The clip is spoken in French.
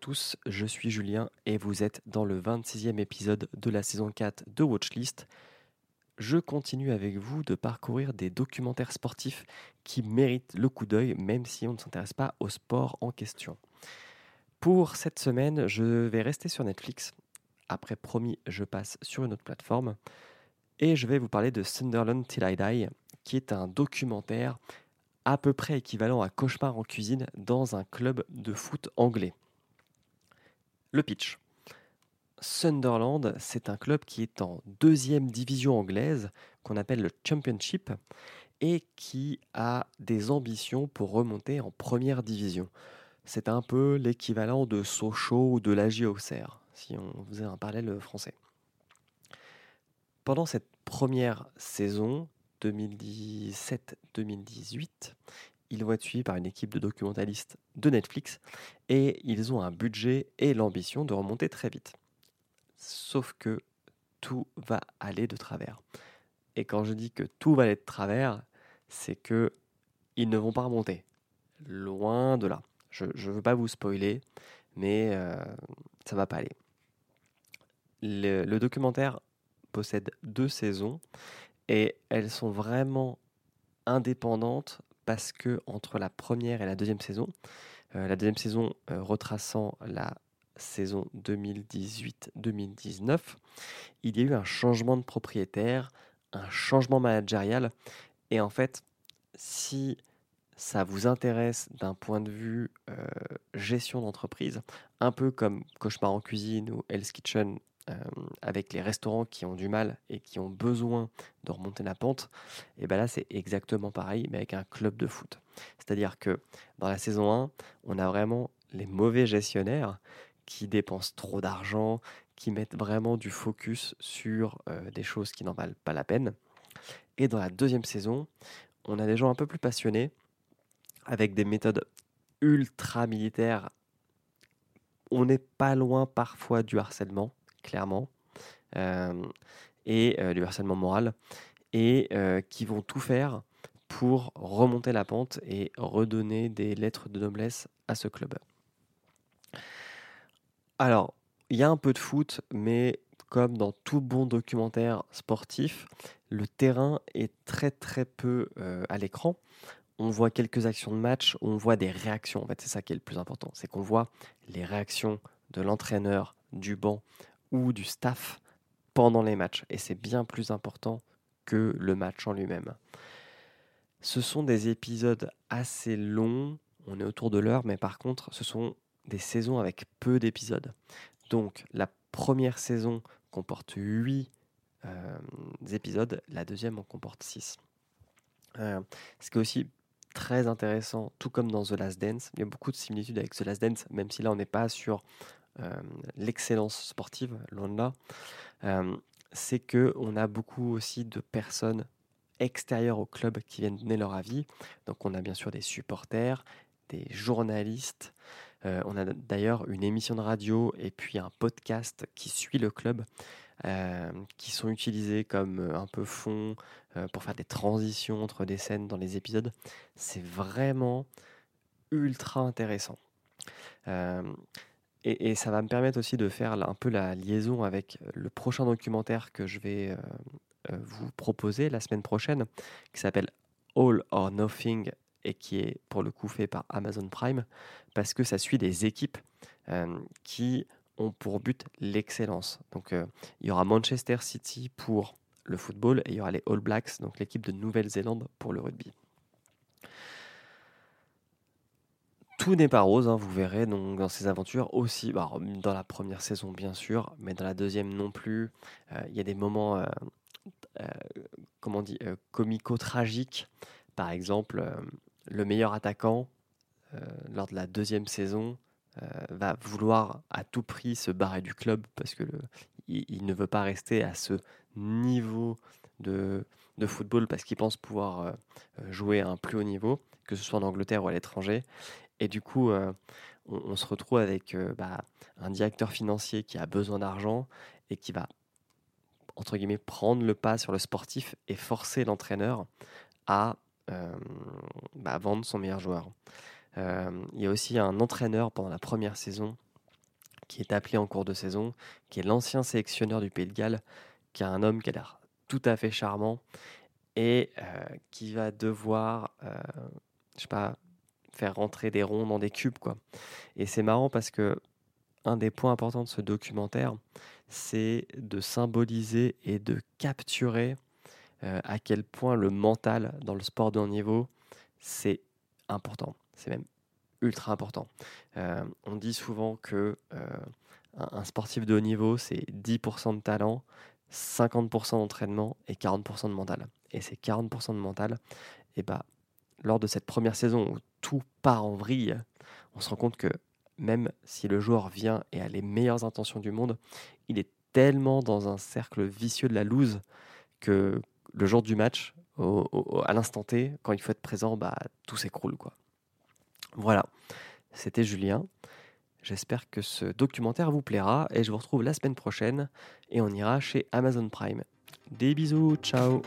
tous, je suis Julien et vous êtes dans le 26e épisode de la saison 4 de Watchlist. Je continue avec vous de parcourir des documentaires sportifs qui méritent le coup d'œil même si on ne s'intéresse pas au sport en question. Pour cette semaine, je vais rester sur Netflix. Après promis, je passe sur une autre plateforme et je vais vous parler de Sunderland Till I Die qui est un documentaire à peu près équivalent à Cauchemar en cuisine dans un club de foot anglais. Le pitch. Sunderland, c'est un club qui est en deuxième division anglaise, qu'on appelle le Championship, et qui a des ambitions pour remonter en première division. C'est un peu l'équivalent de Sochaux ou de l'AG Auxerre, si on faisait un parallèle français. Pendant cette première saison, 2017-2018, ils vont être suivis par une équipe de documentalistes de Netflix et ils ont un budget et l'ambition de remonter très vite. Sauf que tout va aller de travers. Et quand je dis que tout va aller de travers, c'est que ils ne vont pas remonter. Loin de là. Je ne veux pas vous spoiler, mais euh, ça va pas aller. le documentaire possède deux saisons et elles sont vraiment indépendantes parce que entre la première et la deuxième saison, euh, la deuxième saison euh, retraçant la saison 2018-2019, il y a eu un changement de propriétaire, un changement managérial. Et en fait, si ça vous intéresse d'un point de vue euh, gestion d'entreprise, un peu comme Cauchemar en cuisine ou Hell's Kitchen euh, avec les restaurants qui ont du mal et qui ont besoin de remonter la pente, et bien là c'est exactement pareil, mais avec un club de foot. C'est-à-dire que dans la saison 1, on a vraiment les mauvais gestionnaires qui dépensent trop d'argent, qui mettent vraiment du focus sur euh, des choses qui n'en valent pas la peine. Et dans la deuxième saison, on a des gens un peu plus passionnés, avec des méthodes ultra militaires. On n'est pas loin parfois du harcèlement clairement, euh, et euh, du harcèlement moral, et euh, qui vont tout faire pour remonter la pente et redonner des lettres de noblesse à ce club. Alors, il y a un peu de foot, mais comme dans tout bon documentaire sportif, le terrain est très très peu à l'écran. On voit quelques actions de match, on voit des réactions. En fait, c'est ça qui est le plus important, c'est qu'on voit les réactions de l'entraîneur, du banc, ou du staff pendant les matchs. Et c'est bien plus important que le match en lui-même. Ce sont des épisodes assez longs, on est autour de l'heure, mais par contre, ce sont des saisons avec peu d'épisodes. Donc la première saison comporte 8 euh, épisodes, la deuxième en comporte 6. Euh, ce qui est aussi très intéressant, tout comme dans The Last Dance, il y a beaucoup de similitudes avec The Last Dance, même si là on n'est pas sur l'excellence sportive, loin de là, euh, c'est que on a beaucoup aussi de personnes extérieures au club qui viennent donner leur avis. Donc on a bien sûr des supporters, des journalistes. Euh, on a d'ailleurs une émission de radio et puis un podcast qui suit le club, qui sont utilisés comme un peu fond pour faire des transitions entre des scènes dans les épisodes. C'est vraiment ultra intéressant. Et, ça va me permettre aussi de faire un peu la liaison avec le prochain documentaire que je vais euh, euh, vous proposer la semaine prochaine, qui s'appelle All or Nothing et qui est pour le coup fait par Amazon Prime, parce que ça suit des équipes euh, qui ont pour but l'excellence. Donc il y aura Manchester City pour le football et il y aura les All Blacks, donc l'équipe de Nouvelle-Zélande pour le rugby. Tout n'est pas rose, hein, vous verrez donc dans ces aventures aussi, bah, dans la première saison bien sûr, mais dans la deuxième non plus. Euh, il y a des moments, euh, euh, comment on dit, comico-tragiques. Par exemple, le meilleur attaquant lors de la deuxième saison va vouloir à tout prix se barrer du club parce que il, ne veut pas rester à ce niveau de, de football parce qu'il pense pouvoir jouer à un plus haut niveau, que ce soit en Angleterre ou à l'étranger. Et du coup, euh, on, se retrouve avec euh, bah, un directeur financier qui a besoin d'argent et qui va, entre guillemets, prendre le pas sur le sportif et forcer l'entraîneur à euh, bah, vendre son meilleur joueur. Il y a aussi un entraîneur pendant la première saison qui est appelé en cours de saison, qui est l'ancien sélectionneur du Pays de Galles, qui est un homme qui a l'air tout à fait charmant et qui va devoir, je sais pas, faire rentrer des ronds dans des cubes quoi. Et c'est marrant parce que un des points importants de ce documentaire, c'est de symboliser et de capturer euh, à quel point le mental dans le sport de haut niveau, c'est important. C'est même ultra important. Euh, on dit souvent que euh, un, sportif de haut niveau, c'est 10% de talent, 50% d'entraînement et 40% de mental. Et ces 40% de mental, et eh bah, lors de cette première saison où tout part en vrille, on se rend compte que même si le joueur vient et a les meilleures intentions du monde, il est tellement dans un cercle vicieux de la loose que le jour du match, à l'instant T, quand il faut être présent, bah, tout s'écroule. Voilà, c'était Julien. J'espère que ce documentaire vous plaira et je vous retrouve la semaine prochaine et on ira chez Amazon Prime. Des bisous, ciao